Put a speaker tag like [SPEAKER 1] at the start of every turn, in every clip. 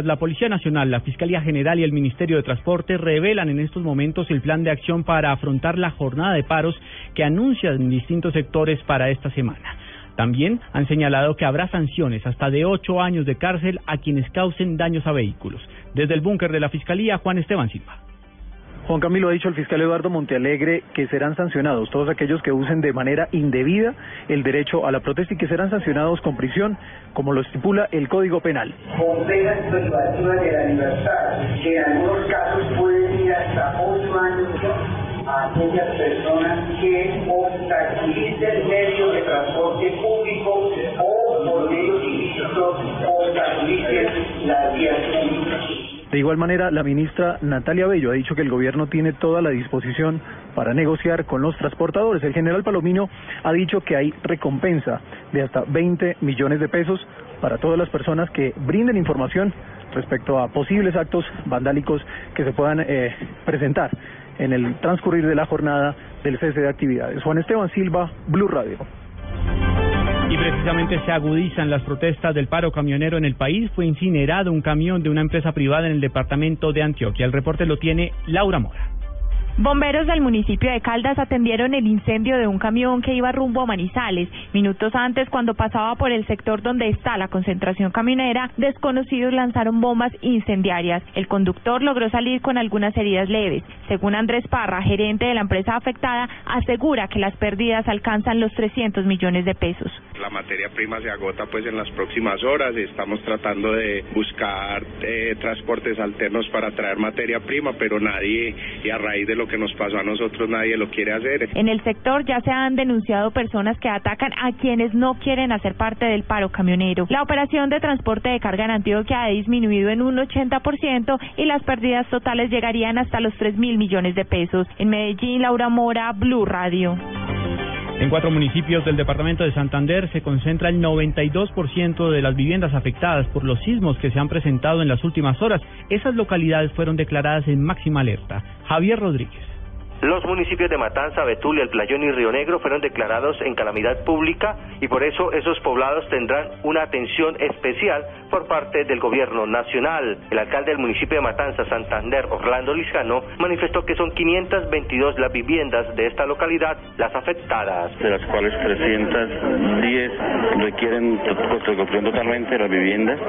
[SPEAKER 1] La Policía Nacional, la Fiscalía General y el Ministerio de Transporte revelan en estos momentos el plan de acción para afrontar la jornada de paros que anuncian distintos sectores para esta semana. También han señalado que habrá sanciones hasta de ocho años de cárcel a quienes causen daños a vehículos. Desde el búnker de la Fiscalía, Juan Esteban Silva.
[SPEAKER 2] Juan Camilo ha dicho el fiscal Eduardo Montealegre que serán sancionados todos aquellos que usen de manera indebida el derecho a la protesta y que serán sancionados con prisión, como lo estipula el Código Penal.
[SPEAKER 3] Con privativas de la libertad, que en algunos casos pueden ir hasta ocho años a aquellas personas que obstaculicen
[SPEAKER 2] De igual manera, la ministra Natalia Bello ha dicho que el gobierno tiene toda la disposición para negociar con los transportadores. El general Palomino ha dicho que hay recompensa de hasta 20 millones de pesos para todas las personas que brinden información respecto a posibles actos vandálicos que se puedan eh, presentar en el transcurrir de la jornada del cese de actividades. Juan Esteban Silva, Blue Radio.
[SPEAKER 1] Y precisamente se agudizan las protestas del paro camionero en el país. Fue incinerado un camión de una empresa privada en el departamento de Antioquia. El reporte lo tiene Laura Mora.
[SPEAKER 4] Bomberos del municipio de Caldas atendieron el incendio de un camión que iba rumbo a Manizales. Minutos antes, cuando pasaba por el sector donde está la concentración camionera, desconocidos lanzaron bombas incendiarias. El conductor logró salir con algunas heridas leves. Según Andrés Parra, gerente de la empresa afectada, asegura que las pérdidas alcanzan los 300 millones de pesos.
[SPEAKER 5] La materia prima se agota pues en las próximas horas. Estamos tratando de buscar eh, transportes alternos para traer materia prima, pero nadie, y a raíz de lo que nos pasó a nosotros, nadie lo quiere hacer.
[SPEAKER 4] En el sector ya se han denunciado personas que atacan a quienes no quieren hacer parte del paro camionero. La operación de transporte de carga en Antioquia ha disminuido en un 80% y las pérdidas totales llegarían hasta los 3 mil millones de pesos. En Medellín, Laura Mora, Blue Radio.
[SPEAKER 1] En cuatro municipios del departamento de Santander se concentra el 92% de las viviendas afectadas por los sismos que se han presentado en las últimas horas. Esas localidades fueron declaradas en máxima alerta. Javier Rodríguez.
[SPEAKER 6] Los municipios de Matanza, Betulia, El Playón y Río Negro fueron declarados en calamidad pública y por eso esos poblados tendrán una atención especial por parte del gobierno nacional. El alcalde del municipio de Matanza, Santander, Orlando Lizcano, manifestó que son 522 las viviendas de esta localidad las afectadas.
[SPEAKER 7] De las cuales 310 requieren construcción totalmente las viviendas.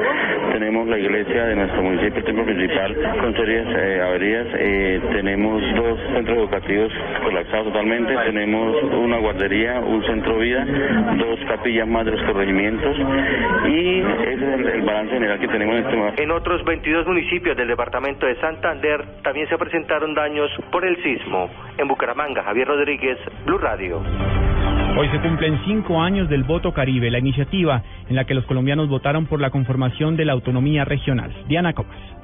[SPEAKER 7] Tenemos la iglesia de nuestro municipio, el templo principal, con serias eh, averías. Eh, tenemos dos centros educativos colapsados totalmente. Tenemos una guardería, un centro vida, dos capillas más de los corregimientos y ese es el, el balance general que tenemos en este momento.
[SPEAKER 6] En otros 22 municipios del departamento de Santander también se presentaron daños por el sismo. En Bucaramanga, Javier Rodríguez, Blue Radio.
[SPEAKER 1] Hoy se cumplen cinco años del voto Caribe, la iniciativa en la que los colombianos votaron por la conformación de la autonomía regional. Diana Comas.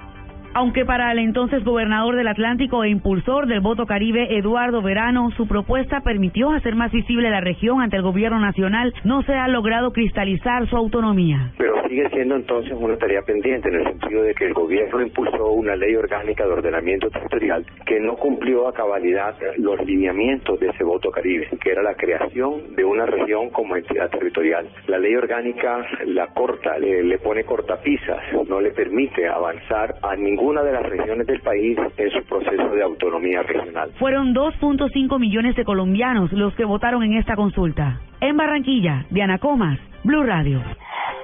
[SPEAKER 8] Aunque para el entonces gobernador del Atlántico e impulsor del voto caribe, Eduardo Verano, su propuesta permitió hacer más visible la región ante el gobierno nacional, no se ha logrado cristalizar su autonomía.
[SPEAKER 9] Pero sigue siendo entonces una tarea pendiente en el sentido de que el gobierno impulsó una ley orgánica de ordenamiento territorial que no cumplió a cabalidad los lineamientos de ese voto caribe, que era la creación de una región como entidad territorial. La ley orgánica la corta, le, le pone cortapisas, no le permite avanzar a ningún ninguna de las regiones del país en su proceso de autonomía regional.
[SPEAKER 8] Fueron 2.5 millones de colombianos los que votaron en esta consulta. En Barranquilla, Diana Comas, Blue Radio.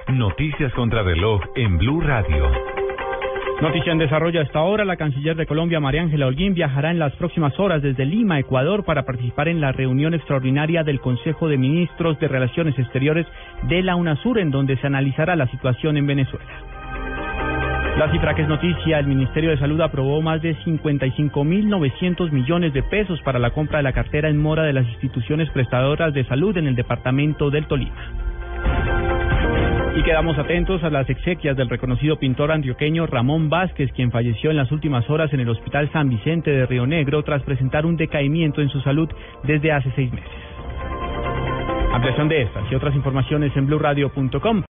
[SPEAKER 10] Noticias contra reloj en Blue Radio.
[SPEAKER 1] Noticia en desarrollo hasta ahora, la canciller de Colombia, María Ángela Holguín, viajará en las próximas horas desde Lima, Ecuador, para participar en la reunión extraordinaria del Consejo de Ministros de Relaciones Exteriores de la UNASUR, en donde se analizará la situación en Venezuela. La cifra que es noticia, el Ministerio de Salud aprobó más de 55.900 millones de pesos para la compra de la cartera en mora de las instituciones prestadoras de salud en el departamento del Tolima. Y quedamos atentos a las exequias del reconocido pintor antioqueño Ramón Vázquez, quien falleció en las últimas horas en el Hospital San Vicente de Río Negro tras presentar un decaimiento en su salud desde hace seis meses. Ampliación de estas y otras informaciones en blurradio.com.